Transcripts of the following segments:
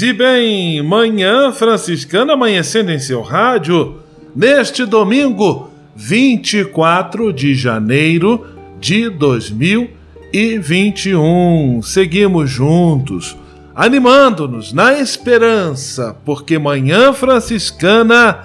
E bem, manhã franciscana amanhecendo em seu rádio, neste domingo, 24 de janeiro de 2021. Seguimos juntos, animando-nos na esperança, porque manhã franciscana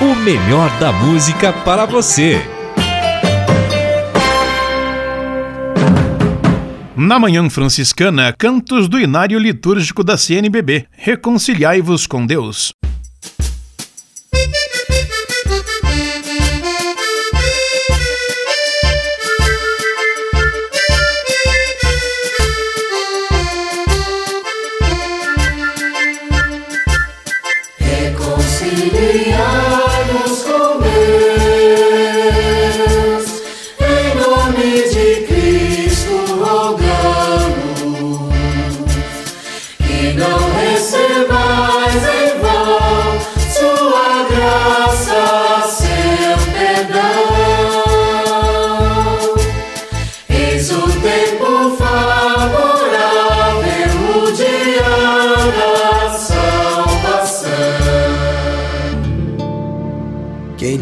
O melhor da música para você. Na Manhã Franciscana, cantos do Inário Litúrgico da CNBB. Reconciliai-vos com Deus.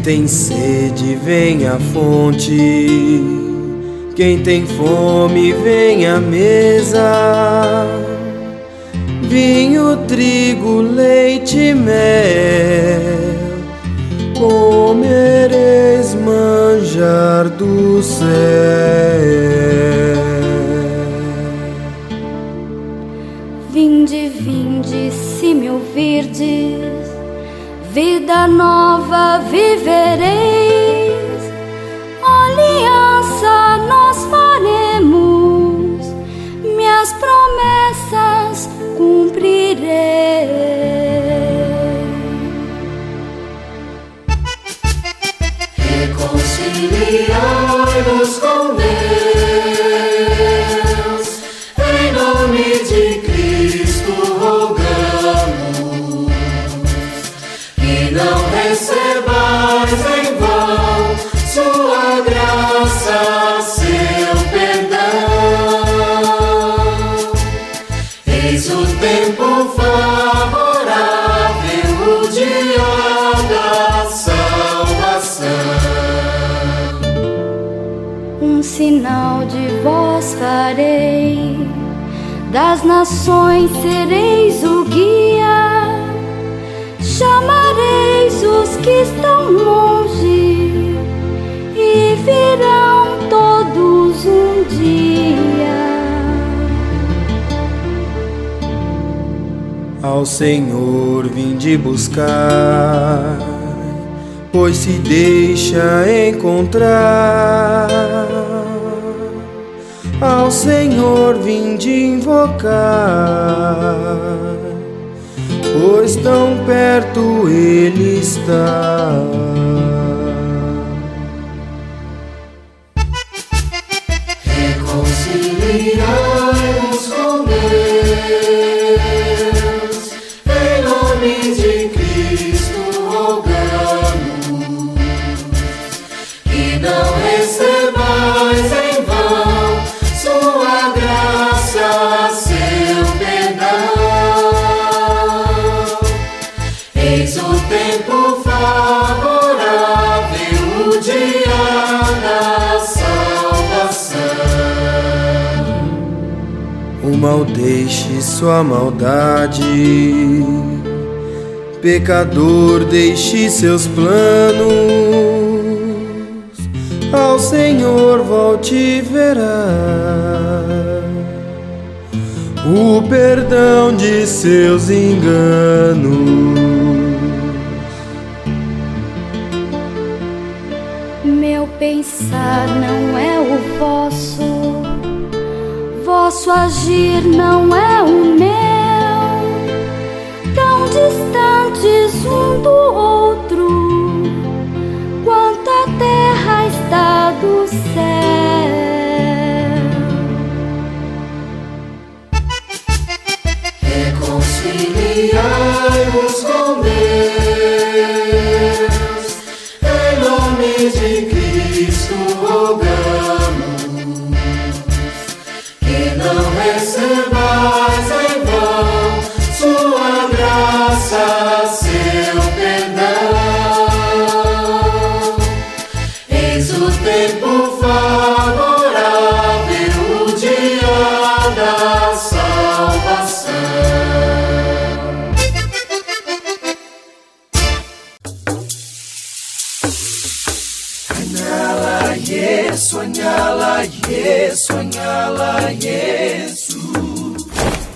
Tem sede, vem à fonte. Quem tem fome, vem à mesa. Vinho, trigo, leite, mel. Comereis manjar do céu. Vinde, vinde, se me ouvirdes vida nova vivereis, das nações sereis o guia chamareis os que estão longe e virão todos um dia. Ao Senhor vim de buscar, pois se deixa encontrar. Ao Senhor vim de invocar, pois tão perto Ele está. Deixe sua maldade, pecador deixe seus planos, ao Senhor volte verá. O perdão de seus enganos. Meu pensar não é o vosso, vosso agir não é o meu. Tão distantes um do outro, Yesu, anyala Yesu.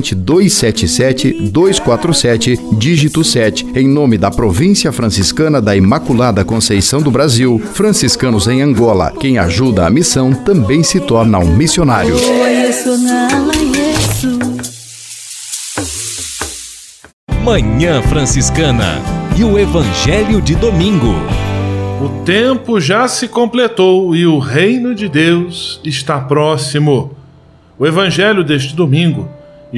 277 247, dígito 7, em nome da Província Franciscana da Imaculada Conceição do Brasil, franciscanos em Angola. Quem ajuda a missão também se torna um missionário. Manhã Franciscana e o Evangelho de Domingo. O tempo já se completou e o reino de Deus está próximo. O evangelho deste domingo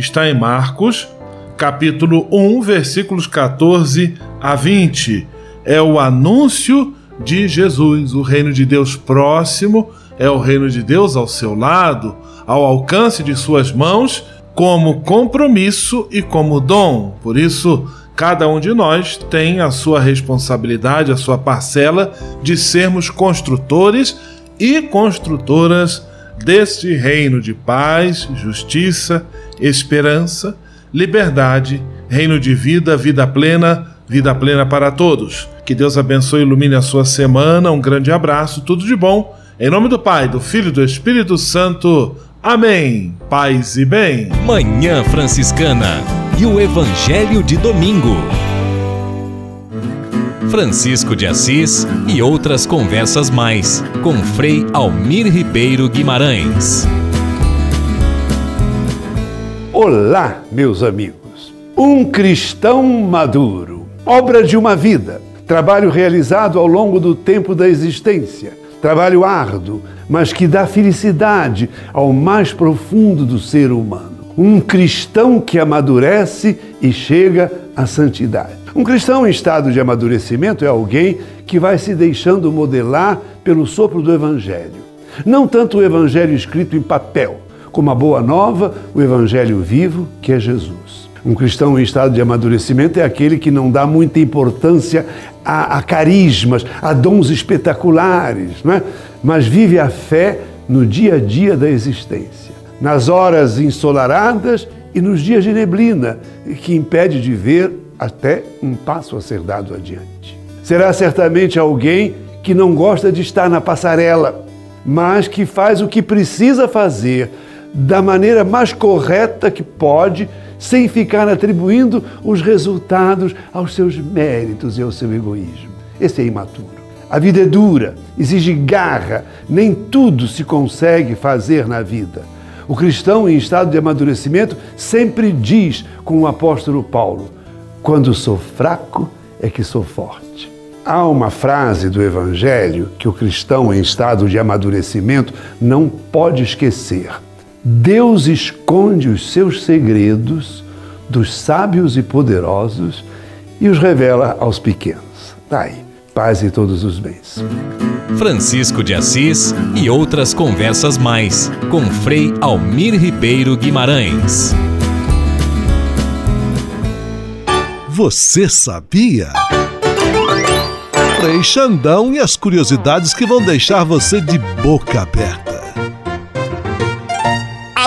está em Marcos, capítulo 1, versículos 14 a 20. É o anúncio de Jesus, o reino de Deus próximo, é o reino de Deus ao seu lado, ao alcance de suas mãos, como compromisso e como dom. Por isso, cada um de nós tem a sua responsabilidade, a sua parcela de sermos construtores e construtoras deste reino de paz, justiça, esperança, liberdade, reino de vida, vida plena, vida plena para todos. Que Deus abençoe e ilumine a sua semana. Um grande abraço, tudo de bom. Em nome do Pai, do Filho e do Espírito Santo. Amém. Paz e bem. Manhã Franciscana e o Evangelho de Domingo. Francisco de Assis e outras conversas mais com Frei Almir Ribeiro Guimarães. Olá, meus amigos. Um cristão maduro. Obra de uma vida. Trabalho realizado ao longo do tempo da existência. Trabalho árduo, mas que dá felicidade ao mais profundo do ser humano. Um cristão que amadurece e chega à santidade. Um cristão em estado de amadurecimento é alguém que vai se deixando modelar pelo sopro do Evangelho. Não tanto o Evangelho escrito em papel, como a Boa Nova, o Evangelho vivo, que é Jesus. Um cristão em estado de amadurecimento é aquele que não dá muita importância a, a carismas, a dons espetaculares, não é? mas vive a fé no dia a dia da existência, nas horas ensolaradas e nos dias de neblina, que impede de ver até um passo a ser dado adiante. Será certamente alguém que não gosta de estar na passarela, mas que faz o que precisa fazer da maneira mais correta que pode, sem ficar atribuindo os resultados aos seus méritos e ao seu egoísmo. Esse é imaturo. A vida é dura, exige garra, nem tudo se consegue fazer na vida. O cristão em estado de amadurecimento sempre diz com o apóstolo Paulo: quando sou fraco é que sou forte. Há uma frase do Evangelho que o cristão em estado de amadurecimento não pode esquecer. Deus esconde os seus segredos dos sábios e poderosos e os revela aos pequenos. Daí, tá paz e todos os bens. Francisco de Assis e outras conversas mais com Frei Almir Ribeiro Guimarães. Você sabia? Frei Xandão e as curiosidades que vão deixar você de boca aberta.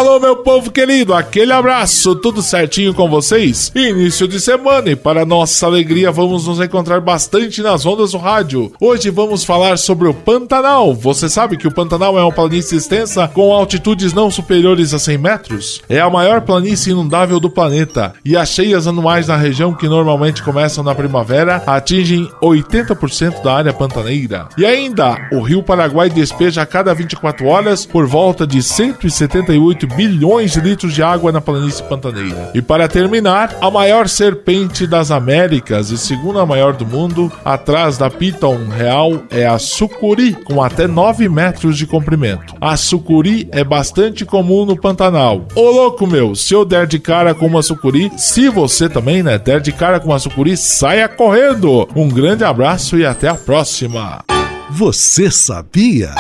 Alô, meu povo querido, aquele abraço, tudo certinho com vocês? Início de semana e para nossa alegria vamos nos encontrar bastante nas ondas do rádio. Hoje vamos falar sobre o Pantanal. Você sabe que o Pantanal é uma planície extensa com altitudes não superiores a 100 metros? É a maior planície inundável do planeta e as cheias anuais na região que normalmente começam na primavera atingem 80% da área pantaneira. E ainda, o Rio Paraguai despeja a cada 24 horas por volta de 178 bilhões de litros de água na planície pantaneira. E para terminar, a maior serpente das Américas e segunda maior do mundo, atrás da Piton real, é a sucuri, com até 9 metros de comprimento. A sucuri é bastante comum no Pantanal. Ô louco meu, se eu der de cara com uma sucuri, se você também, né, der de cara com uma sucuri, saia correndo! Um grande abraço e até a próxima! Você sabia?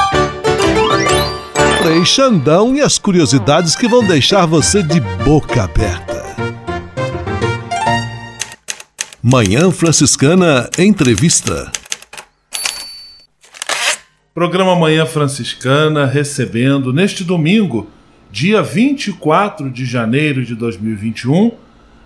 Frei Xandão e as curiosidades que vão deixar você de boca aberta. Manhã Franciscana Entrevista. Programa Manhã Franciscana recebendo neste domingo, dia 24 de janeiro de 2021,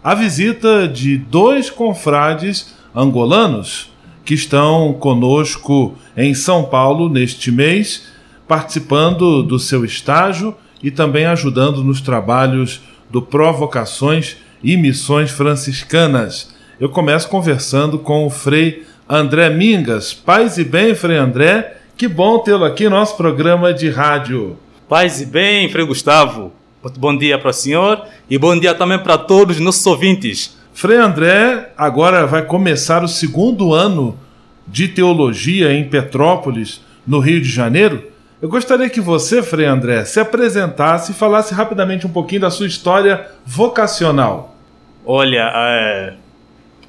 a visita de dois confrades angolanos que estão conosco em São Paulo neste mês participando do seu estágio e também ajudando nos trabalhos do Provocações e Missões Franciscanas. Eu começo conversando com o Frei André Mingas. Paz e bem, Frei André. Que bom tê-lo aqui no nosso programa de rádio. Paz e bem, Frei Gustavo. Bom dia para o senhor e bom dia também para todos os nossos ouvintes. Frei André agora vai começar o segundo ano de teologia em Petrópolis, no Rio de Janeiro. Eu gostaria que você, Frei André, se apresentasse e falasse rapidamente um pouquinho da sua história vocacional. Olha, é,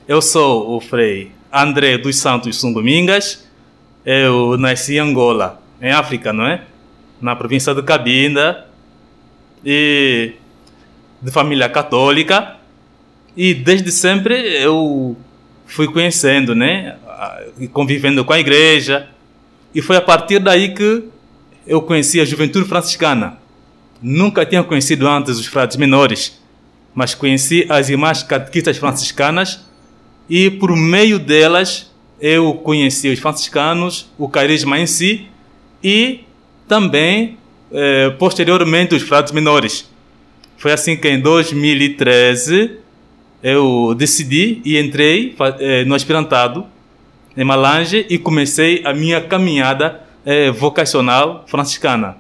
eu sou o Frei André dos Santos São Domingas. Eu nasci em Angola, em África, não é? Na província de Cabinda. E de família católica. E desde sempre eu fui conhecendo, né? Convivendo com a igreja. E foi a partir daí que eu conheci a juventude franciscana. Nunca tinha conhecido antes os frades menores, mas conheci as irmãs catequistas franciscanas e por meio delas eu conheci os franciscanos, o carisma em si e também eh, posteriormente os frades menores. Foi assim que em 2013 eu decidi e entrei eh, no aspirantado em Malange e comecei a minha caminhada é, vocacional franciscana.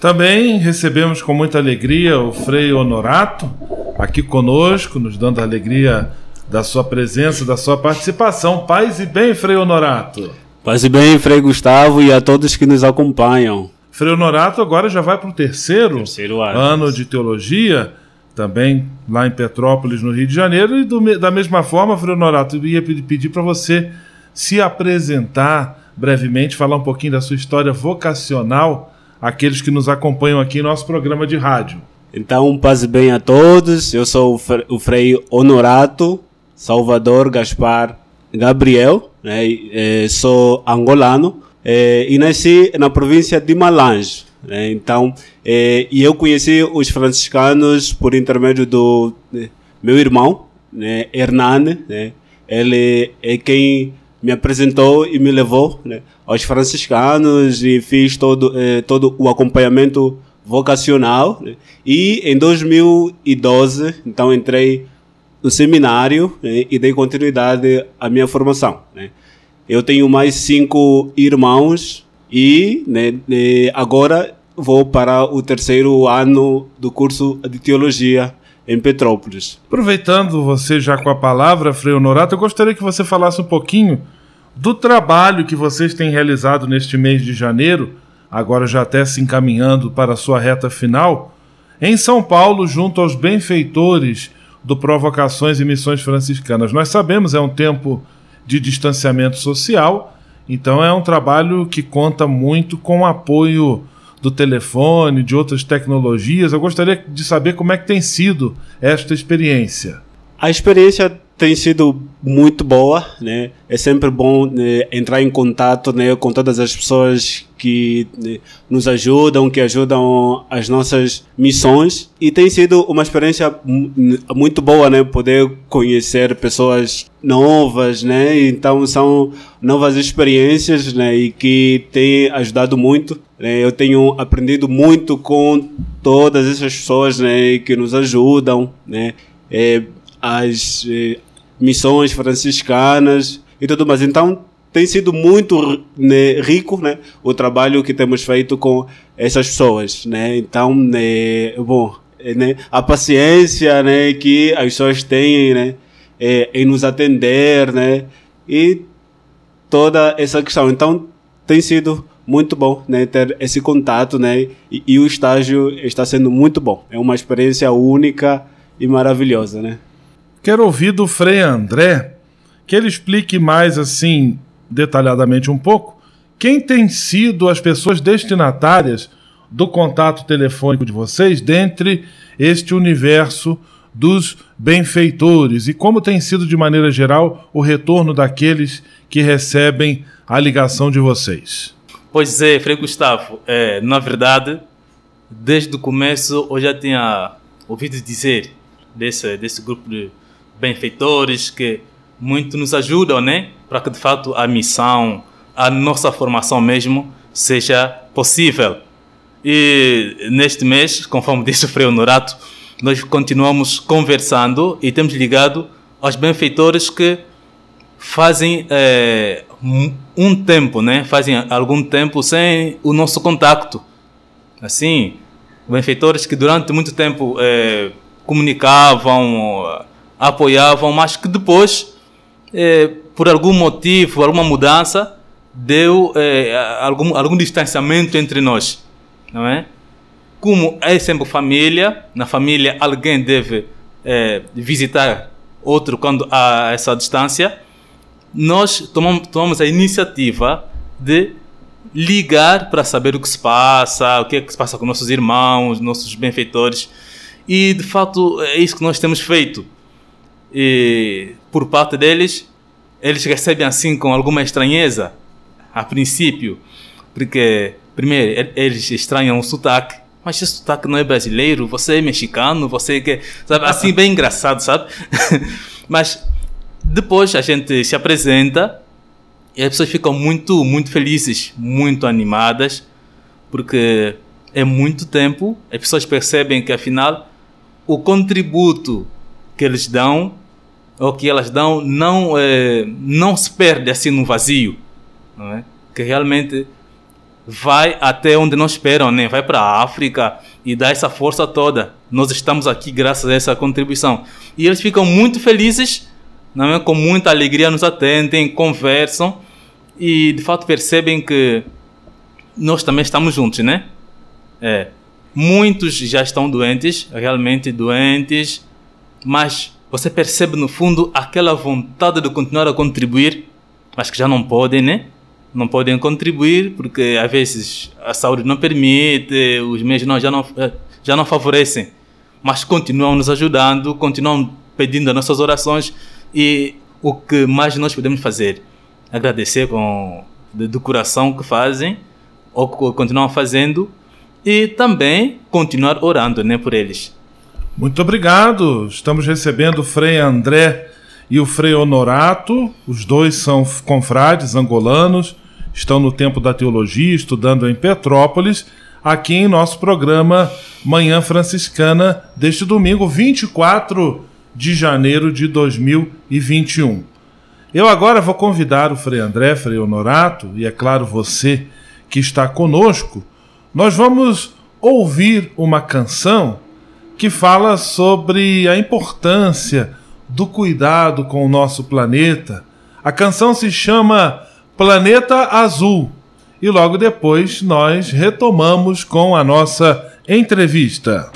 Também recebemos com muita alegria o Frei Honorato aqui conosco, nos dando a alegria da sua presença, da sua participação. Paz e bem, Frei Honorato. Paz e bem, Frei Gustavo e a todos que nos acompanham. Frei Honorato agora já vai para o terceiro, terceiro ano. ano de teologia, também lá em Petrópolis, no Rio de Janeiro. E do, da mesma forma, Frei Honorato, eu ia pedir para você se apresentar brevemente, falar um pouquinho da sua história vocacional, aqueles que nos acompanham aqui em nosso programa de rádio. Então, paz bem a todos. Eu sou o Frei Honorato Salvador Gaspar Gabriel, né? É, sou angolano é, e nasci na província de Malange. Né? Então, é, e eu conheci os franciscanos por intermédio do né, meu irmão, né? Hernani. Né? Ele é quem me apresentou e me levou né? aos franciscanos e fiz todo, eh, todo o acompanhamento vocacional. Né? E em 2012, então entrei no seminário né? e dei continuidade à minha formação. Né? Eu tenho mais cinco irmãos e né, agora vou para o terceiro ano do curso de teologia em Petrópolis. Aproveitando você já com a palavra, Frei Honorato, eu gostaria que você falasse um pouquinho do trabalho que vocês têm realizado neste mês de janeiro, agora já até se encaminhando para a sua reta final, em São Paulo, junto aos benfeitores do Provocações e Missões Franciscanas. Nós sabemos, é um tempo de distanciamento social, então é um trabalho que conta muito com o apoio do telefone, de outras tecnologias. Eu gostaria de saber como é que tem sido esta experiência. A experiência tem sido muito boa, né? É sempre bom né, entrar em contato, né, com todas as pessoas que né, nos ajudam, que ajudam as nossas missões e tem sido uma experiência muito boa, né, poder conhecer pessoas novas, né? Então são novas experiências, né, e que têm ajudado muito. Né? Eu tenho aprendido muito com todas essas pessoas, né, que nos ajudam, né? É, as eh, missões franciscanas e tudo mais. Então tem sido muito né, rico né, o trabalho que temos feito com essas pessoas. Né? Então, né, bom, né, a paciência né, que as pessoas têm né, é, em nos atender né, e toda essa questão. Então tem sido muito bom né, ter esse contato né, e, e o estágio está sendo muito bom. É uma experiência única e maravilhosa. Né? Quero ouvir do Frei André que ele explique mais assim, detalhadamente um pouco, quem tem sido as pessoas destinatárias do contato telefônico de vocês dentre este universo dos benfeitores e como tem sido de maneira geral o retorno daqueles que recebem a ligação de vocês. Pois é, Frei Gustavo, é, na verdade, desde o começo eu já tinha ouvido dizer desse, desse grupo de benfeitores que muito nos ajudam, né? Para que de fato a missão, a nossa formação mesmo seja possível. E neste mês, conforme disse o Frei Honorato, nós continuamos conversando e temos ligado aos benfeitores que fazem é, um tempo, né? Fazem algum tempo sem o nosso contacto. Assim, benfeitores que durante muito tempo é, comunicavam, apoiavam, mas que depois, é, por algum motivo, alguma mudança, deu é, algum, algum distanciamento entre nós, não é? Como é sempre família, na família alguém deve é, visitar outro quando há essa distância, nós tomamos, tomamos a iniciativa de ligar para saber o que se passa, o que é que se passa com nossos irmãos, nossos benfeitores. E de fato é isso que nós temos feito e por parte deles, eles recebem assim com alguma estranheza, a princípio, porque, primeiro, eles estranham o sotaque, mas esse sotaque não é brasileiro, você é mexicano, você que. Sabe, assim, bem engraçado, sabe? mas depois a gente se apresenta e as pessoas ficam muito, muito felizes, muito animadas, porque é muito tempo, as pessoas percebem que afinal o contributo que eles dão ou que elas dão não é, não se perde assim no vazio, é? Que realmente vai até onde não esperam, né? Vai para a África e dá essa força toda. Nós estamos aqui graças a essa contribuição e eles ficam muito felizes, é? Com muita alegria nos atendem, conversam e de fato percebem que nós também estamos juntos, né? É. Muitos já estão doentes, realmente doentes, mas você percebe no fundo aquela vontade de continuar a contribuir, mas que já não podem, né? Não podem contribuir porque às vezes a saúde não permite, os meios não, já, não, eh, já não favorecem. mas continuam nos ajudando, continuam pedindo as nossas orações e o que mais nós podemos fazer? Agradecer com do coração que fazem, ou que continuam fazendo, e também continuar orando né, por eles. Muito obrigado. Estamos recebendo o Frei André e o Frei Honorato. Os dois são confrades angolanos, estão no tempo da teologia, estudando em Petrópolis, aqui em nosso programa Manhã Franciscana, deste domingo 24 de janeiro de 2021. Eu agora vou convidar o Frei André, Frei Honorato, e é claro você que está conosco, nós vamos ouvir uma canção que fala sobre a importância do cuidado com o nosso planeta. A canção se chama Planeta Azul e logo depois nós retomamos com a nossa entrevista.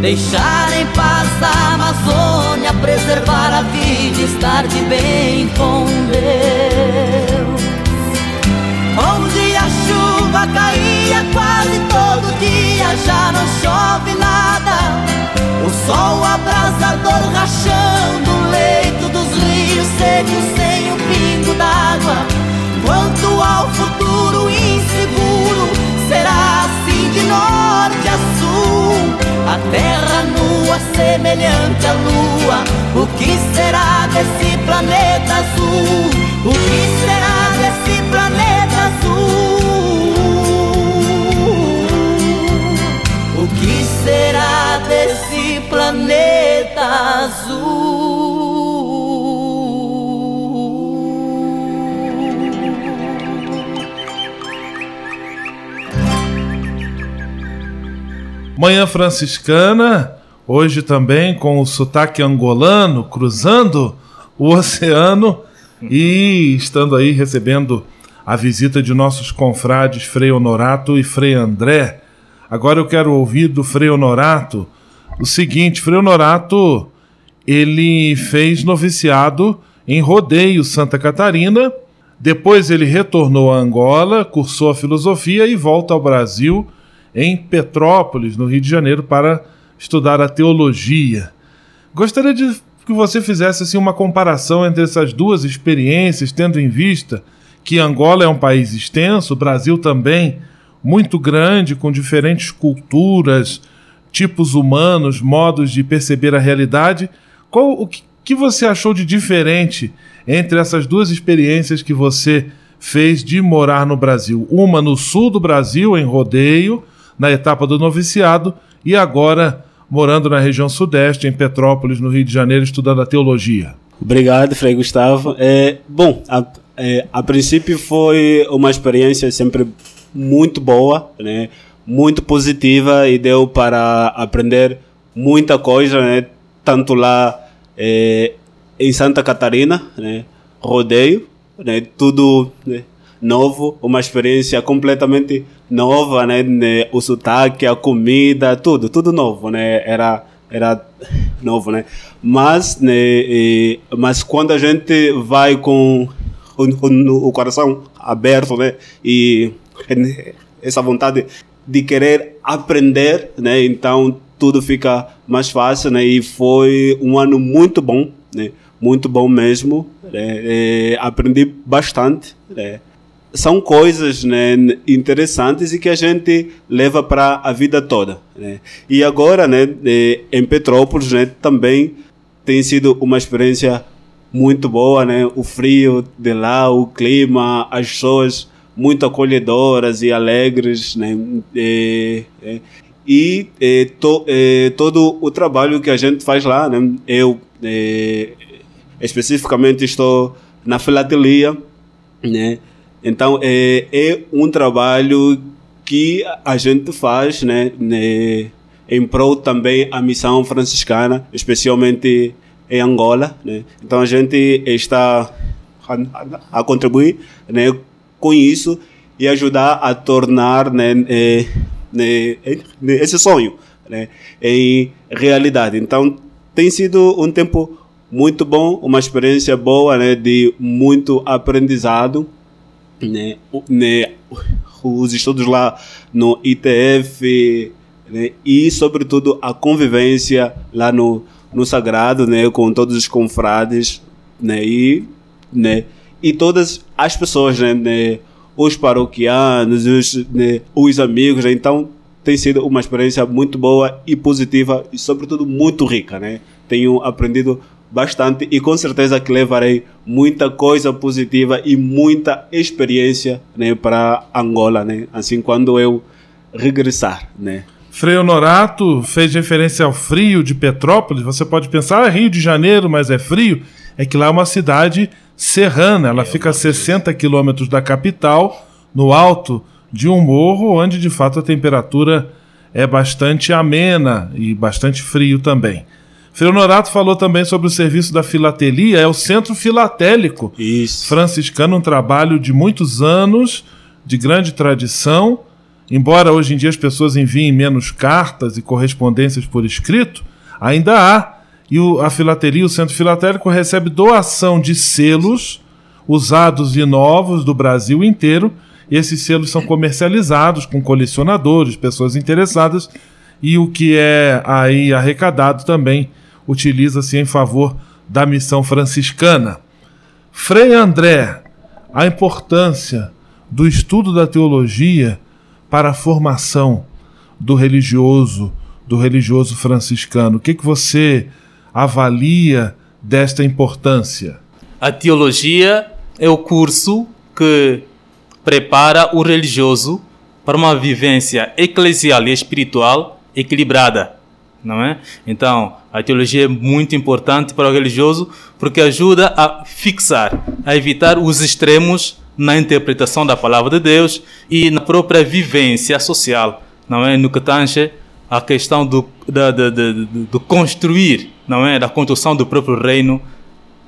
Deixar em paz a Amazônia, preservar a vida, estar de bem com Deus. Onde a chuva caía quase todo dia, já não chove nada. O sol abrasador rachando o leito rios secos sem um pingo d'água. Quanto ao futuro inseguro, será assim de norte a sul. A terra nua, semelhante à lua. O que será desse planeta azul? O que será desse planeta azul? O que será desse planeta azul? Manhã Franciscana, hoje também com o sotaque angolano, cruzando o oceano e estando aí recebendo a visita de nossos confrades Frei Honorato e Frei André. Agora eu quero ouvir do Frei Honorato o seguinte: Frei Honorato ele fez noviciado em Rodeio, Santa Catarina. Depois ele retornou a Angola, cursou a filosofia e volta ao Brasil em Petrópolis, no Rio de Janeiro, para estudar a teologia. Gostaria de que você fizesse assim, uma comparação entre essas duas experiências, tendo em vista que Angola é um país extenso, o Brasil também muito grande, com diferentes culturas, tipos humanos, modos de perceber a realidade. Qual o que, que você achou de diferente entre essas duas experiências que você fez de morar no Brasil? Uma no sul do Brasil, em Rodeio, na etapa do noviciado, e agora morando na região sudeste, em Petrópolis, no Rio de Janeiro, estudando a teologia. Obrigado, Frei Gustavo. É, bom, a, é, a princípio foi uma experiência sempre muito boa, né? muito positiva e deu para aprender muita coisa, né? tanto lá é, em Santa Catarina, né? rodeio, né? tudo né? Novo, uma experiência completamente nova, né? O sotaque, a comida, tudo, tudo novo, né? Era era novo, né? Mas, né, e, mas quando a gente vai com o, o, o, coração aberto, né, e essa vontade de querer aprender, né, então tudo fica mais fácil, né? E foi um ano muito bom, né? Muito bom mesmo. Né? aprendi bastante, né? São coisas né, interessantes e que a gente leva para a vida toda. Né? E agora, né, em Petrópolis, né, também tem sido uma experiência muito boa, né? O frio de lá, o clima, as pessoas muito acolhedoras e alegres, né? E, e, e to, e, todo o trabalho que a gente faz lá, né? Eu especificamente estou na filatelia, né? Então é, é um trabalho que a gente faz, né, né, em prol também a missão franciscana, especialmente em Angola, né. Então a gente está a, a contribuir, né, com isso e ajudar a tornar, né, é, né, esse sonho, né, em realidade. Então tem sido um tempo muito bom, uma experiência boa, né, de muito aprendizado né, né, os estudos lá no ITF né, e, sobretudo, a convivência lá no, no Sagrado né, com todos os confrades né, e, né, e todas as pessoas, né, né os paroquianos, os, né, os amigos. Né, então, tem sido uma experiência muito boa e positiva e, sobretudo, muito rica. Né? Tenho aprendido bastante e com certeza que levarei muita coisa positiva e muita experiência né, para Angola, né? Assim quando eu regressar, né? Frei Honorato fez referência ao frio de Petrópolis. Você pode pensar, ah, Rio de Janeiro, mas é frio. É que lá é uma cidade serrana. Ela é, fica a 60 quilômetros da capital, no alto de um morro, onde de fato a temperatura é bastante amena e bastante frio também. Frei Honorato falou também sobre o serviço da filatelia, é o Centro Filatélico Isso. franciscano, um trabalho de muitos anos, de grande tradição. Embora hoje em dia as pessoas enviem menos cartas e correspondências por escrito, ainda há. E o, a filatelia, o Centro Filatélico, recebe doação de selos usados e novos do Brasil inteiro. E esses selos são comercializados com colecionadores, pessoas interessadas, e o que é aí arrecadado também utiliza-se em favor da missão franciscana. Frei André, a importância do estudo da teologia para a formação do religioso, do religioso franciscano. O que, que você avalia desta importância? A teologia é o curso que prepara o religioso para uma vivência eclesial e espiritual equilibrada não é? Então, a teologia é muito importante para o religioso porque ajuda a fixar, a evitar os extremos na interpretação da palavra de Deus e na própria vivência social, não é? No que tange a questão do, da, do construir, não é? Da construção do próprio reino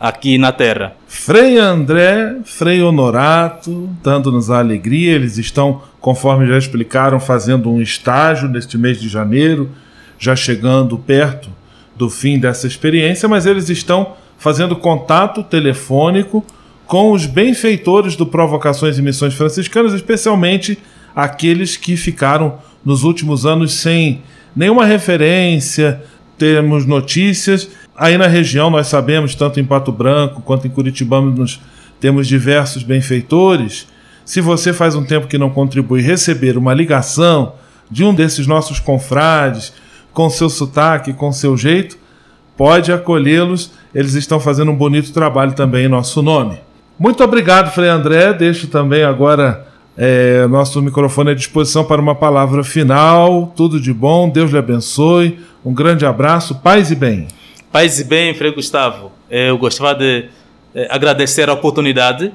aqui na Terra. Frei André, Frei Honorato, dando-nos a alegria, eles estão, conforme já explicaram, fazendo um estágio neste mês de janeiro já chegando perto do fim dessa experiência, mas eles estão fazendo contato telefônico com os benfeitores do Provocações e Missões Franciscanas, especialmente aqueles que ficaram nos últimos anos sem nenhuma referência, temos notícias. Aí na região nós sabemos, tanto em Pato Branco quanto em Curitibano, nós temos diversos benfeitores. Se você faz um tempo que não contribui, receber uma ligação de um desses nossos confrades, com seu sotaque, com seu jeito, pode acolhê-los. Eles estão fazendo um bonito trabalho também em nosso nome. Muito obrigado, Frei André. Deixo também agora é, nosso microfone à disposição para uma palavra final. Tudo de bom, Deus lhe abençoe. Um grande abraço, paz e bem. Paz e bem, Frei Gustavo. Eu gostava de eh, agradecer a oportunidade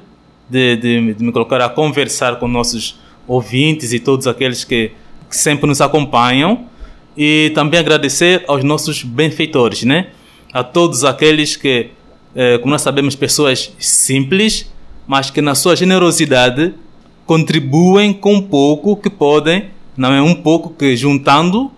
de, de, de, me colocar a conversar com nossos ouvintes e todos aqueles que, que sempre nos acompanham. E também agradecer aos nossos benfeitores, né? A todos aqueles que, eh, como nós sabemos, pessoas simples, mas que na sua generosidade contribuem com pouco que podem, não é um pouco que juntando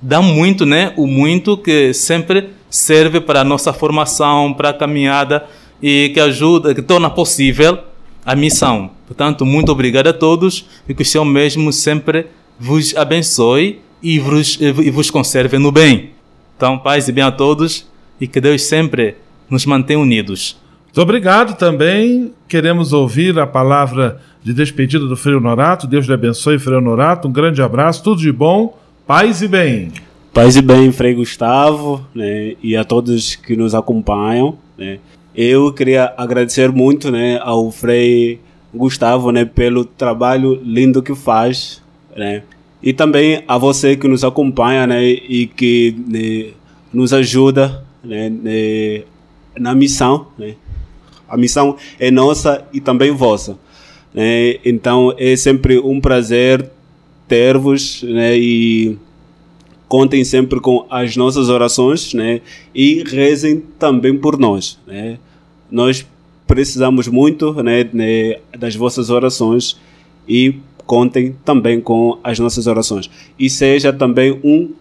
dá muito, né? O muito que sempre serve para a nossa formação, para a caminhada e que ajuda, que torna possível a missão. Portanto, muito obrigado a todos e que o Senhor mesmo sempre vos abençoe e vos, e vos conserve no bem. Então, paz e bem a todos e que Deus sempre nos mantenha unidos. Muito obrigado também. Queremos ouvir a palavra de despedida do Frei Honorato. Deus lhe abençoe, Frei Honorato. Um grande abraço, tudo de bom, paz e bem. Paz e bem, Frei Gustavo, né, e a todos que nos acompanham. Né. Eu queria agradecer muito né, ao Frei Gustavo né, pelo trabalho lindo que faz. Né, e também a você que nos acompanha né, e que né, nos ajuda né, né, na missão. Né. A missão é nossa e também vossa. Né, então é sempre um prazer ter-vos né, e contem sempre com as nossas orações né? e rezem também por nós. Né? Nós precisamos muito né, né, das vossas orações e contem também com as nossas orações. E seja também um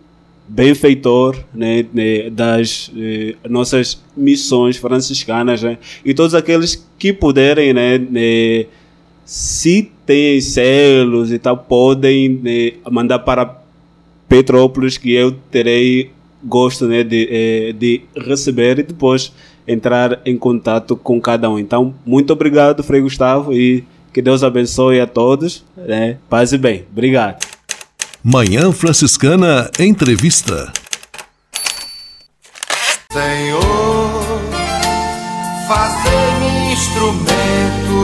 benfeitor né, né, das eh, nossas missões franciscanas né, e todos aqueles que puderem, né, né, se têm selos e tal, podem né, mandar para Petrópolis que eu terei gosto né, de, eh, de receber e depois entrar em contato com cada um. Então, muito obrigado, Frei Gustavo, e que Deus abençoe a todos. Né? Paz e bem. Obrigado. Manhã Franciscana Entrevista. Senhor, fazei-me instrumento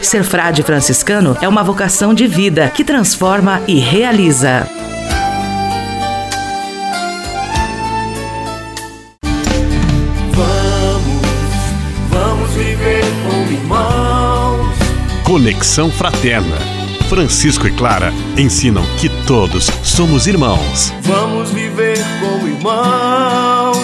Ser frade franciscano é uma vocação de vida que transforma e realiza. Vamos, vamos viver como irmãos. Conexão Fraterna. Francisco e Clara ensinam que todos somos irmãos. Vamos viver como irmãos.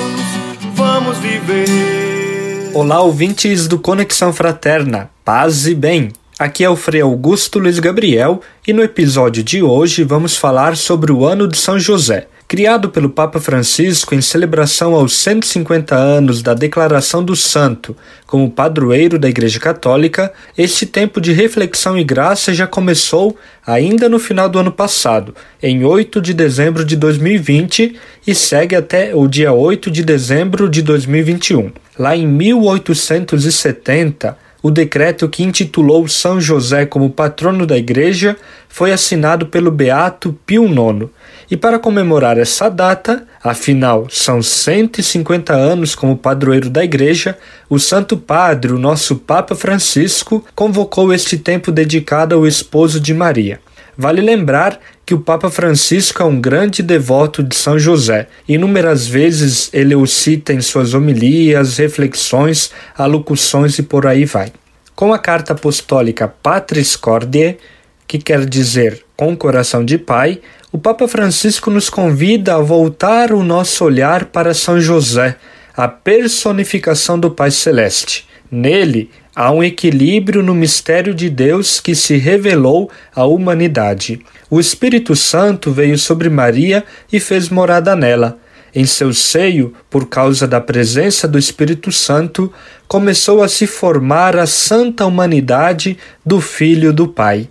Vamos viver. Olá, ouvintes do Conexão Fraterna. Paz e bem. Aqui é o Frei Augusto Luiz Gabriel e no episódio de hoje vamos falar sobre o ano de São José. Criado pelo Papa Francisco em celebração aos 150 anos da Declaração do Santo como padroeiro da Igreja Católica, este tempo de reflexão e graça já começou ainda no final do ano passado, em 8 de dezembro de 2020, e segue até o dia 8 de dezembro de 2021. Lá em 1870, o decreto que intitulou São José como patrono da Igreja foi assinado pelo Beato Pio IX. E para comemorar essa data, afinal são 150 anos como padroeiro da Igreja, o Santo Padre, o nosso Papa Francisco, convocou este tempo dedicado ao esposo de Maria. Vale lembrar que o Papa Francisco é um grande devoto de São José. Inúmeras vezes ele o cita em suas homilias, reflexões, alocuções e por aí vai. Com a carta apostólica Patris Cordiae, que quer dizer com coração de pai, o Papa Francisco nos convida a voltar o nosso olhar para São José, a personificação do Pai Celeste. Nele há um equilíbrio no mistério de Deus que se revelou à humanidade. O Espírito Santo veio sobre Maria e fez morada nela. Em seu seio, por causa da presença do Espírito Santo, começou a se formar a santa humanidade do Filho do Pai.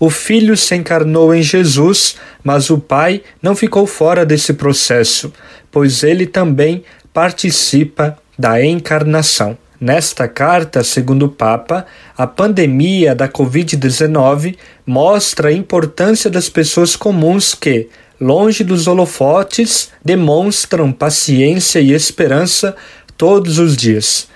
O Filho se encarnou em Jesus, mas o Pai não ficou fora desse processo, pois ele também participa da encarnação. Nesta carta, segundo o Papa, a pandemia da Covid-19 mostra a importância das pessoas comuns que, longe dos holofotes, demonstram paciência e esperança todos os dias.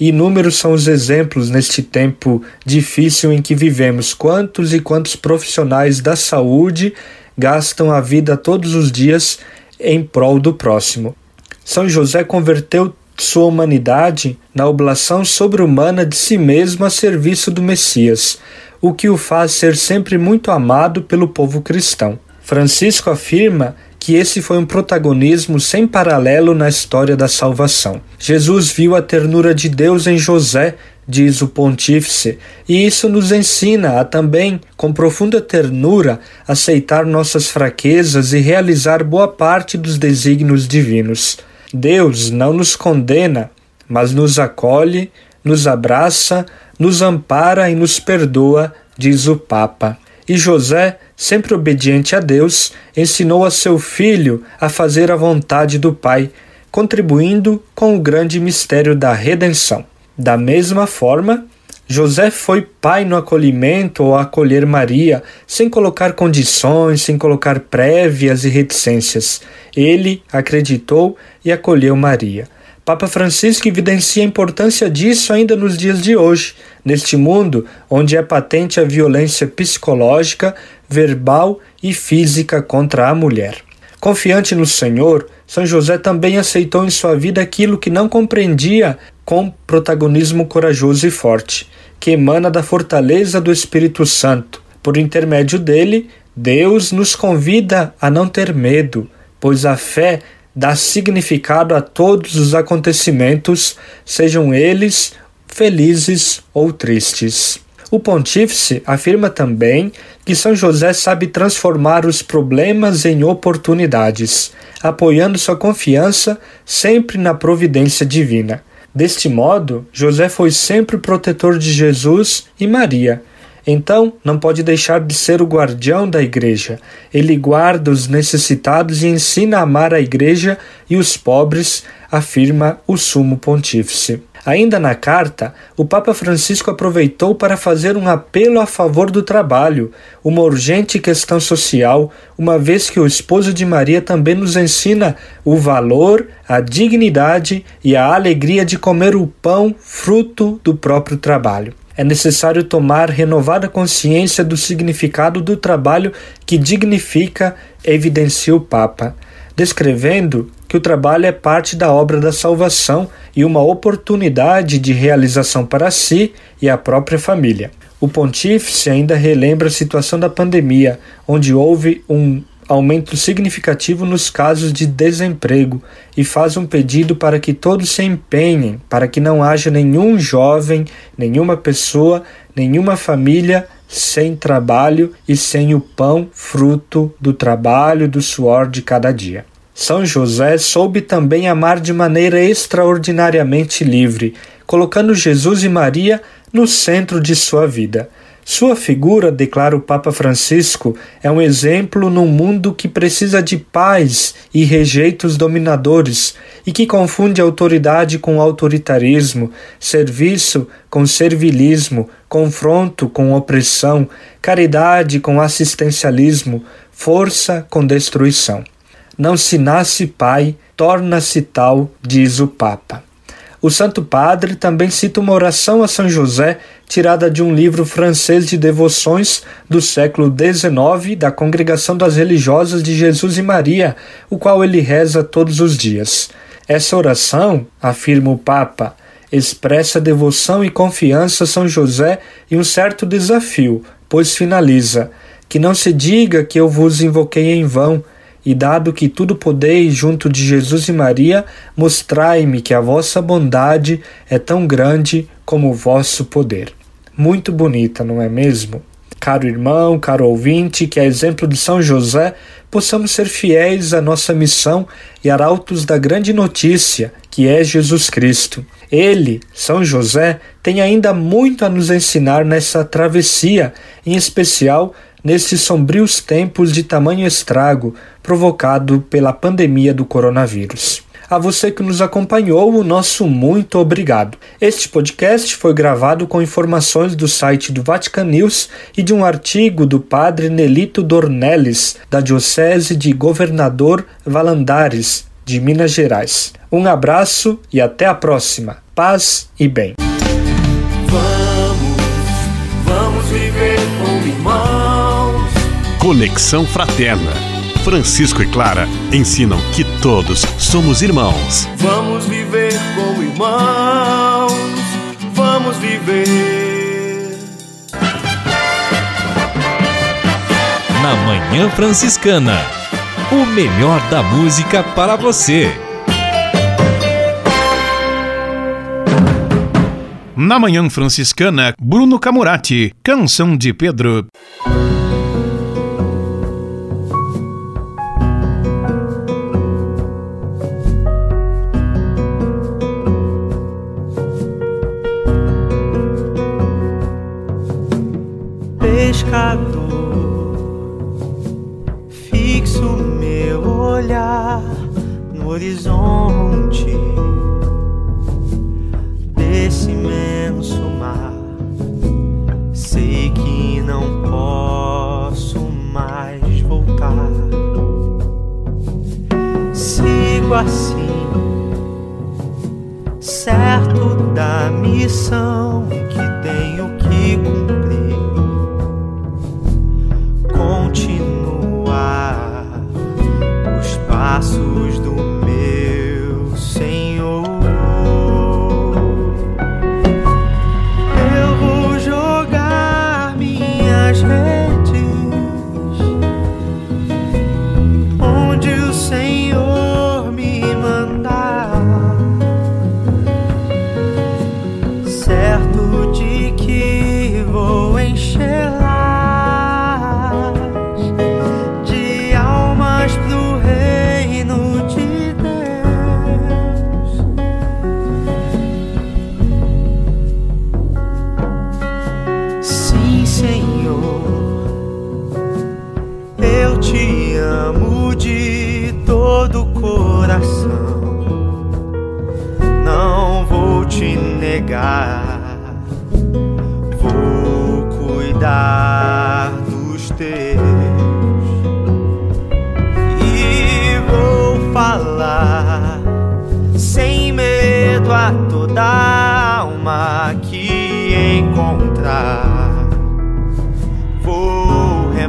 Inúmeros são os exemplos neste tempo difícil em que vivemos. Quantos e quantos profissionais da saúde gastam a vida todos os dias em prol do próximo. São José converteu sua humanidade na oblação sobre-humana de si mesmo a serviço do Messias, o que o faz ser sempre muito amado pelo povo cristão. Francisco afirma que esse foi um protagonismo sem paralelo na história da salvação. Jesus viu a ternura de Deus em José, diz o pontífice, e isso nos ensina a também, com profunda ternura, aceitar nossas fraquezas e realizar boa parte dos desígnios divinos. Deus não nos condena, mas nos acolhe, nos abraça, nos ampara e nos perdoa, diz o Papa. E José, sempre obediente a Deus, ensinou a seu filho a fazer a vontade do Pai, contribuindo com o grande mistério da redenção. Da mesma forma, José foi pai no acolhimento ou acolher Maria, sem colocar condições, sem colocar prévias e reticências. Ele acreditou e acolheu Maria. Papa Francisco evidencia a importância disso ainda nos dias de hoje, neste mundo onde é patente a violência psicológica, verbal e física contra a mulher. Confiante no Senhor, São José também aceitou em sua vida aquilo que não compreendia com protagonismo corajoso e forte, que emana da fortaleza do Espírito Santo. Por intermédio dele, Deus nos convida a não ter medo, pois a fé dá significado a todos os acontecimentos, sejam eles felizes ou tristes. O pontífice afirma também que São José sabe transformar os problemas em oportunidades, apoiando sua confiança sempre na providência divina. Deste modo, José foi sempre o protetor de Jesus e Maria. Então, não pode deixar de ser o guardião da igreja. Ele guarda os necessitados e ensina a amar a igreja e os pobres, afirma o sumo pontífice. Ainda na carta, o Papa Francisco aproveitou para fazer um apelo a favor do trabalho, uma urgente questão social, uma vez que o esposo de Maria também nos ensina o valor, a dignidade e a alegria de comer o pão fruto do próprio trabalho. É necessário tomar renovada consciência do significado do trabalho que dignifica, evidencia o Papa, descrevendo que o trabalho é parte da obra da salvação e uma oportunidade de realização para si e a própria família. O pontífice ainda relembra a situação da pandemia, onde houve um aumento significativo nos casos de desemprego e faz um pedido para que todos se empenhem para que não haja nenhum jovem, nenhuma pessoa, nenhuma família sem trabalho e sem o pão fruto do trabalho do suor de cada dia. São José soube também amar de maneira extraordinariamente livre, colocando Jesus e Maria no centro de sua vida. Sua figura, declara o Papa Francisco, é um exemplo num mundo que precisa de paz e rejeita os dominadores e que confunde autoridade com autoritarismo, serviço com servilismo, confronto com opressão, caridade com assistencialismo, força com destruição. Não se nasce pai, torna-se tal, diz o Papa. O Santo Padre também cita uma oração a São José, tirada de um livro francês de devoções do século XIX da Congregação das Religiosas de Jesus e Maria, o qual ele reza todos os dias. Essa oração, afirma o Papa, expressa devoção e confiança a São José e um certo desafio, pois finaliza: Que não se diga que eu vos invoquei em vão e dado que tudo podeis junto de Jesus e Maria, mostrai-me que a vossa bondade é tão grande como o vosso poder. Muito bonita, não é mesmo? Caro irmão, caro ouvinte, que a exemplo de São José possamos ser fiéis à nossa missão e arautos da grande notícia, que é Jesus Cristo. Ele, São José, tem ainda muito a nos ensinar nessa travessia, em especial nesses sombrios tempos de tamanho estrago provocado pela pandemia do coronavírus. A você que nos acompanhou, o nosso muito obrigado. Este podcast foi gravado com informações do site do Vatican News e de um artigo do padre Nelito Dornelles, da Diocese de Governador Valandares, de Minas Gerais. Um abraço e até a próxima. Paz e bem. Conexão Fraterna. Francisco e Clara ensinam que todos somos irmãos. Vamos viver como irmãos. Vamos viver. Na Manhã Franciscana. O melhor da música para você. Na Manhã Franciscana, Bruno Camurati, Canção de Pedro. Pescador,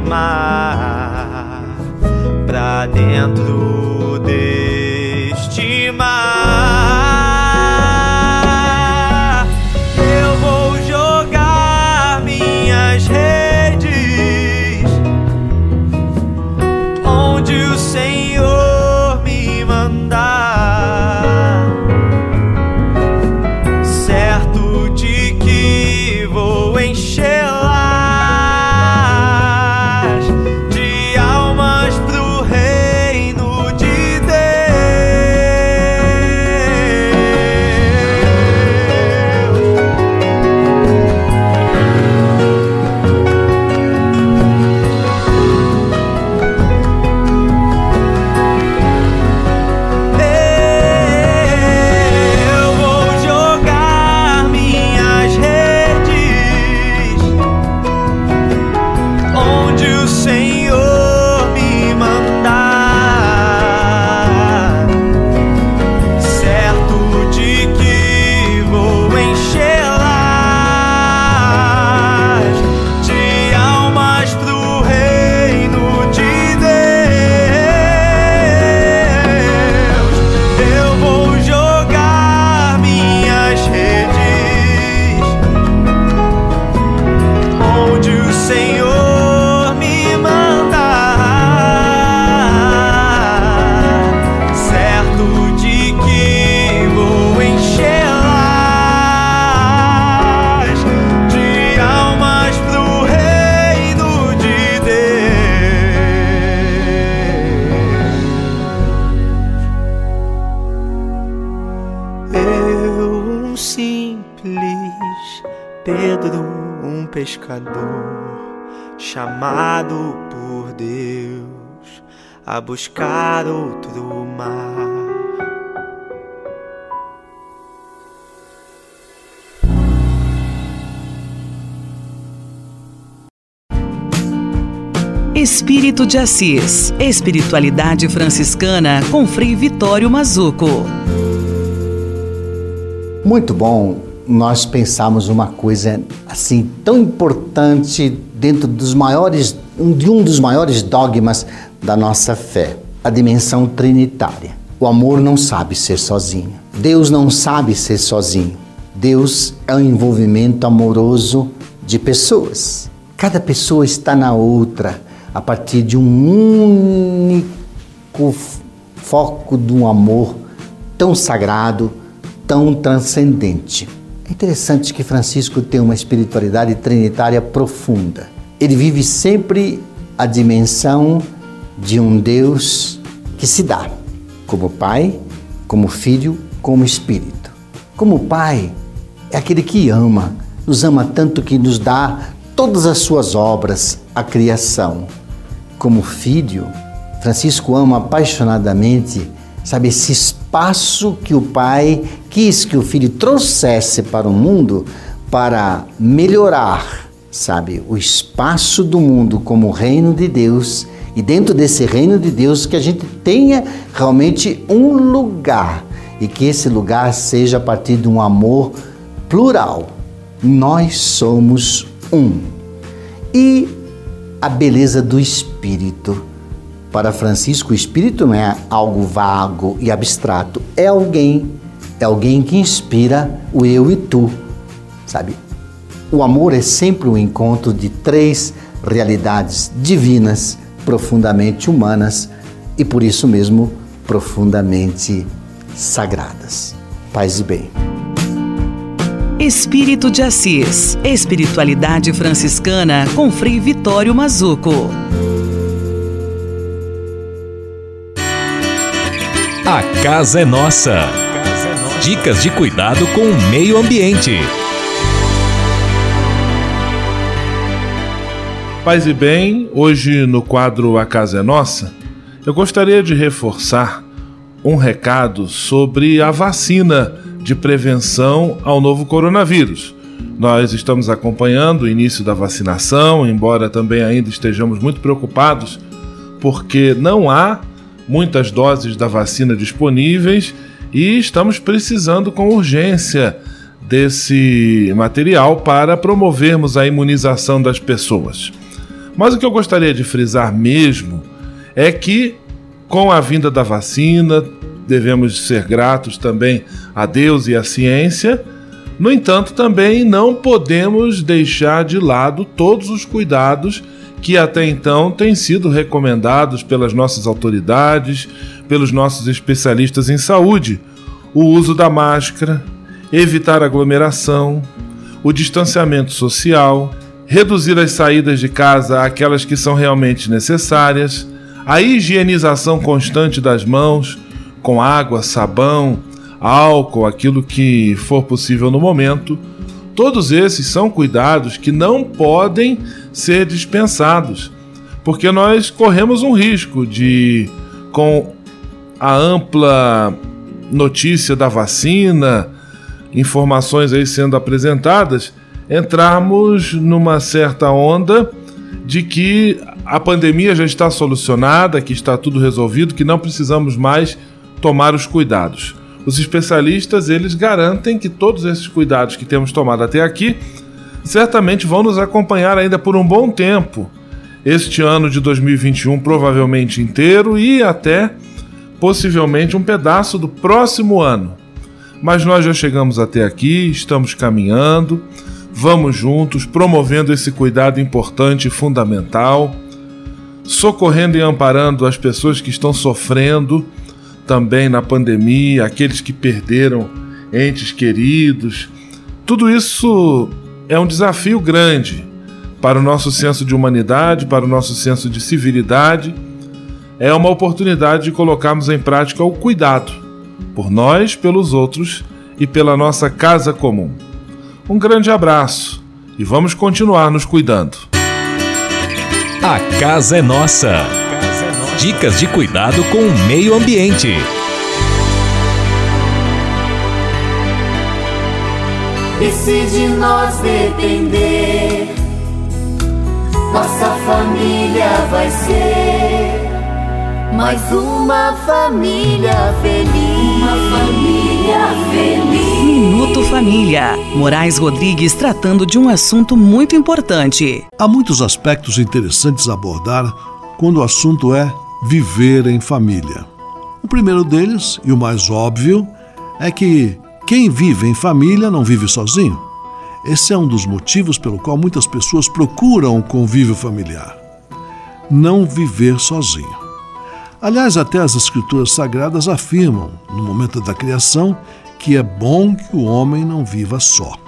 Remar pra dentro simples. Pedro, um pescador, chamado por Deus a buscar outro mar. Espírito de Assis. Espiritualidade franciscana com Frei Vitório Mazuco. Muito bom nós pensarmos uma coisa assim tão importante dentro dos maiores de um dos maiores dogmas da nossa fé, a dimensão trinitária. O amor não sabe ser sozinho. Deus não sabe ser sozinho. Deus é um envolvimento amoroso de pessoas. Cada pessoa está na outra a partir de um único foco de um amor tão sagrado, tão transcendente. É interessante que Francisco tem uma espiritualidade trinitária profunda. Ele vive sempre a dimensão de um Deus que se dá, como Pai, como Filho, como Espírito. Como Pai, é aquele que ama, nos ama tanto que nos dá todas as suas obras, a criação como filho, Francisco ama apaixonadamente, sabe, esse espaço que o pai quis que o filho trouxesse para o mundo para melhorar, sabe, o espaço do mundo como reino de Deus e dentro desse reino de Deus que a gente tenha realmente um lugar e que esse lugar seja a partir de um amor plural. Nós somos um. E a beleza do espírito. Para Francisco, o espírito não é algo vago e abstrato, é alguém, é alguém que inspira o eu e tu, sabe? O amor é sempre um encontro de três realidades divinas, profundamente humanas e por isso mesmo profundamente sagradas. Paz e bem. Espírito de Assis. Espiritualidade franciscana com Frei Vitório Mazuco. Casa é nossa. Dicas de cuidado com o meio ambiente. Paz e bem, hoje no quadro A Casa é Nossa, eu gostaria de reforçar um recado sobre a vacina de prevenção ao novo coronavírus. Nós estamos acompanhando o início da vacinação, embora também ainda estejamos muito preocupados porque não há muitas doses da vacina disponíveis e estamos precisando com urgência desse material para promovermos a imunização das pessoas. Mas o que eu gostaria de frisar mesmo é que, com a vinda da vacina, devemos ser gratos também a Deus e à ciência. No entanto, também não podemos deixar de lado todos os cuidados que até então têm sido recomendados pelas nossas autoridades, pelos nossos especialistas em saúde. O uso da máscara, evitar aglomeração, o distanciamento social, reduzir as saídas de casa àquelas que são realmente necessárias, a higienização constante das mãos, com água, sabão, álcool, aquilo que for possível no momento. Todos esses são cuidados que não podem ser dispensados, porque nós corremos um risco de, com a ampla notícia da vacina, informações aí sendo apresentadas, entrarmos numa certa onda de que a pandemia já está solucionada, que está tudo resolvido, que não precisamos mais tomar os cuidados. Os especialistas, eles garantem que todos esses cuidados que temos tomado até aqui certamente vão nos acompanhar ainda por um bom tempo. Este ano de 2021 provavelmente inteiro e até possivelmente um pedaço do próximo ano. Mas nós já chegamos até aqui, estamos caminhando, vamos juntos promovendo esse cuidado importante e fundamental, socorrendo e amparando as pessoas que estão sofrendo também na pandemia, aqueles que perderam entes queridos. Tudo isso é um desafio grande para o nosso senso de humanidade, para o nosso senso de civilidade. É uma oportunidade de colocarmos em prática o cuidado por nós, pelos outros e pela nossa casa comum. Um grande abraço e vamos continuar nos cuidando. A casa é nossa. Dicas de cuidado com o meio ambiente. E se de nós depender, nossa família vai ser mais uma família feliz. Uma família feliz. Minuto Família. Moraes Rodrigues tratando de um assunto muito importante. Há muitos aspectos interessantes a abordar quando o assunto é viver em família. O primeiro deles, e o mais óbvio, é que quem vive em família não vive sozinho. Esse é um dos motivos pelo qual muitas pessoas procuram o convívio familiar. Não viver sozinho. Aliás, até as escrituras sagradas afirmam, no momento da criação, que é bom que o homem não viva só.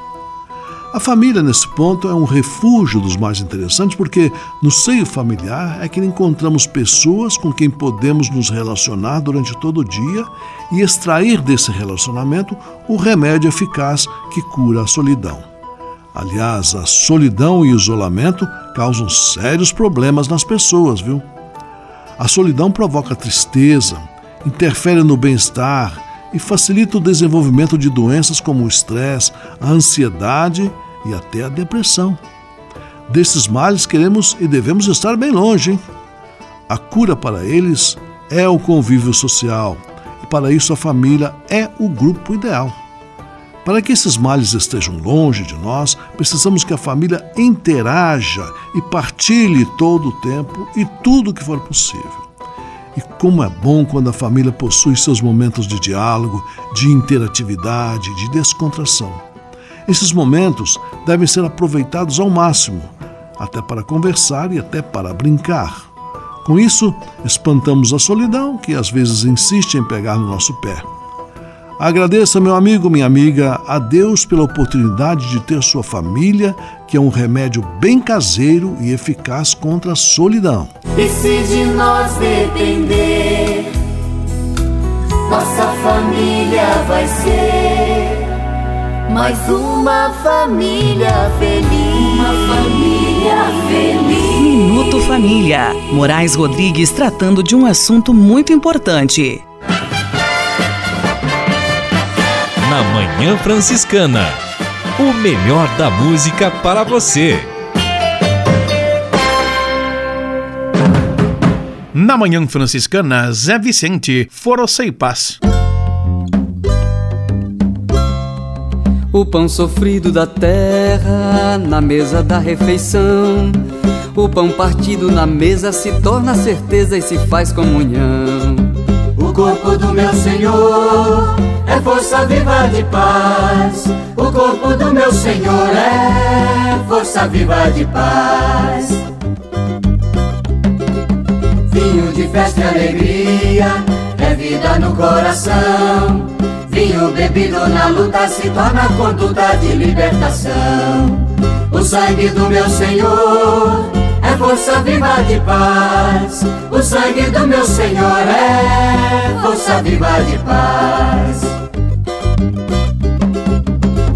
A família, nesse ponto, é um refúgio dos mais interessantes porque no seio familiar é que encontramos pessoas com quem podemos nos relacionar durante todo o dia e extrair desse relacionamento o remédio eficaz que cura a solidão. Aliás, a solidão e isolamento causam sérios problemas nas pessoas, viu? A solidão provoca tristeza, interfere no bem-estar e facilita o desenvolvimento de doenças como o estresse, a ansiedade e até a depressão. Desses males queremos e devemos estar bem longe. Hein? A cura para eles é o convívio social e para isso a família é o grupo ideal. Para que esses males estejam longe de nós, precisamos que a família interaja e partilhe todo o tempo e tudo o que for possível. E como é bom quando a família possui seus momentos de diálogo, de interatividade, de descontração. Esses momentos devem ser aproveitados ao máximo, até para conversar e até para brincar. Com isso, espantamos a solidão que às vezes insiste em pegar no nosso pé. Agradeça, meu amigo, minha amiga, a Deus pela oportunidade de ter sua família, que é um remédio bem caseiro e eficaz contra a solidão. E se de nós depender, nossa família vai ser mais uma família feliz. Uma família feliz. Minuto Família. Moraes Rodrigues tratando de um assunto muito importante. Na Manhã Franciscana. O melhor da música para você. Na Manhã Franciscana, Zé Vicente, Força e Paz. O pão sofrido da terra na mesa da refeição. O pão partido na mesa se torna certeza e se faz comunhão. O corpo do meu Senhor é força viva de paz. O corpo do meu Senhor é força viva de paz. Vinho de festa e alegria é vida no coração. Vinho bebido na luta se torna conduta de libertação. O sangue do meu Senhor é força viva de paz. O sangue do meu Senhor é força viva de paz.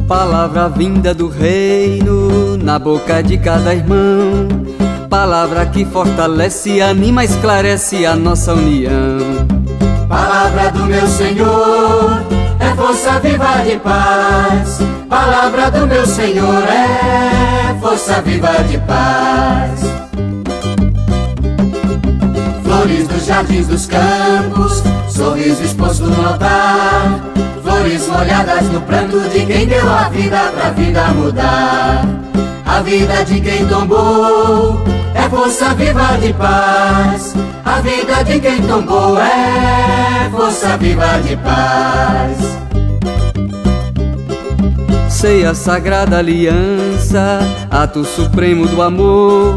Palavra vinda do reino na boca de cada irmão. Palavra que fortalece, anima, esclarece a nossa união. Palavra do meu Senhor é força viva de paz. Palavra do meu Senhor é força viva de paz. Flores dos jardins dos campos, sorriso exposto no altar. Flores molhadas no pranto de quem deu a vida pra vida mudar. A vida de quem tombou é força viva de paz. A vida de quem tombou é força viva de paz. Ceia sagrada aliança, ato supremo do amor.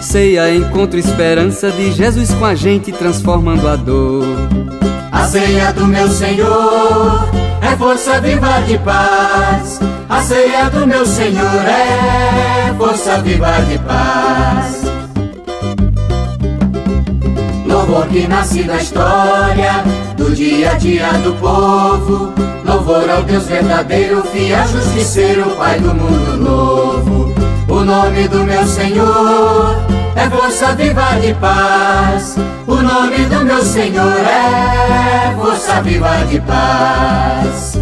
Ceia encontro esperança de Jesus com a gente transformando a dor. A ceia do meu Senhor é força viva de paz. A ceia do meu Senhor é força viva de paz. Louvor que nasce da história, do dia a dia do povo. Louvor é o Deus verdadeiro, fiel, justiceiro, Pai do mundo novo. O nome do meu Senhor é força viva de paz. O nome do meu Senhor é força viva de paz.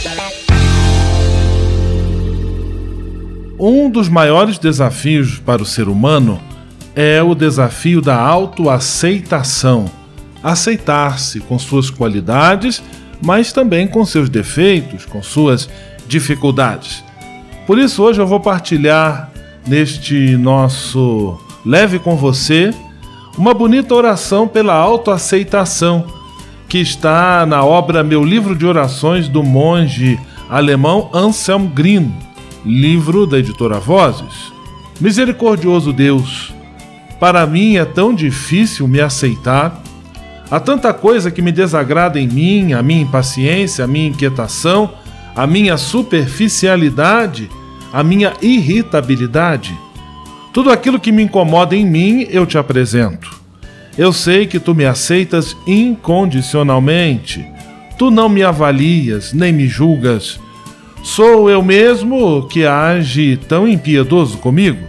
Um dos maiores desafios para o ser humano é o desafio da autoaceitação. Aceitar-se com suas qualidades, mas também com seus defeitos, com suas dificuldades. Por isso, hoje eu vou partilhar neste nosso Leve com Você uma bonita oração pela autoaceitação que está na obra Meu Livro de Orações do monge alemão Anselm Green, livro da editora Vozes. Misericordioso Deus, para mim é tão difícil me aceitar. Há tanta coisa que me desagrada em mim, a minha impaciência, a minha inquietação, a minha superficialidade, a minha irritabilidade. Tudo aquilo que me incomoda em mim, eu te apresento. Eu sei que tu me aceitas incondicionalmente. Tu não me avalias, nem me julgas. Sou eu mesmo que age tão impiedoso comigo?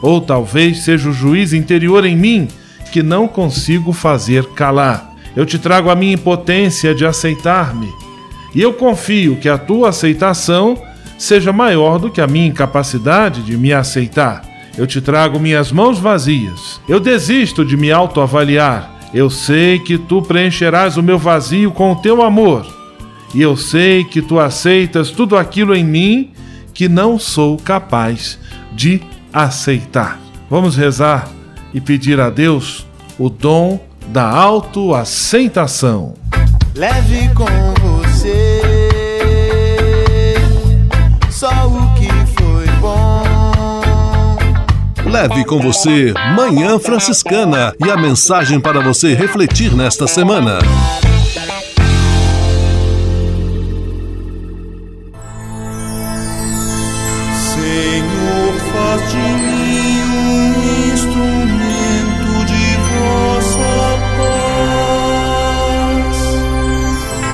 Ou talvez seja o juiz interior em mim que não consigo fazer calar. Eu te trago a minha impotência de aceitar-me. E eu confio que a tua aceitação seja maior do que a minha incapacidade de me aceitar. Eu te trago minhas mãos vazias. Eu desisto de me autoavaliar. Eu sei que tu preencherás o meu vazio com o teu amor. E eu sei que tu aceitas tudo aquilo em mim que não sou capaz de aceitar. Vamos rezar e pedir a Deus o dom da autoaceitação. Leve com você só o que foi bom. Leve com você Manhã Franciscana e a mensagem para você refletir nesta semana.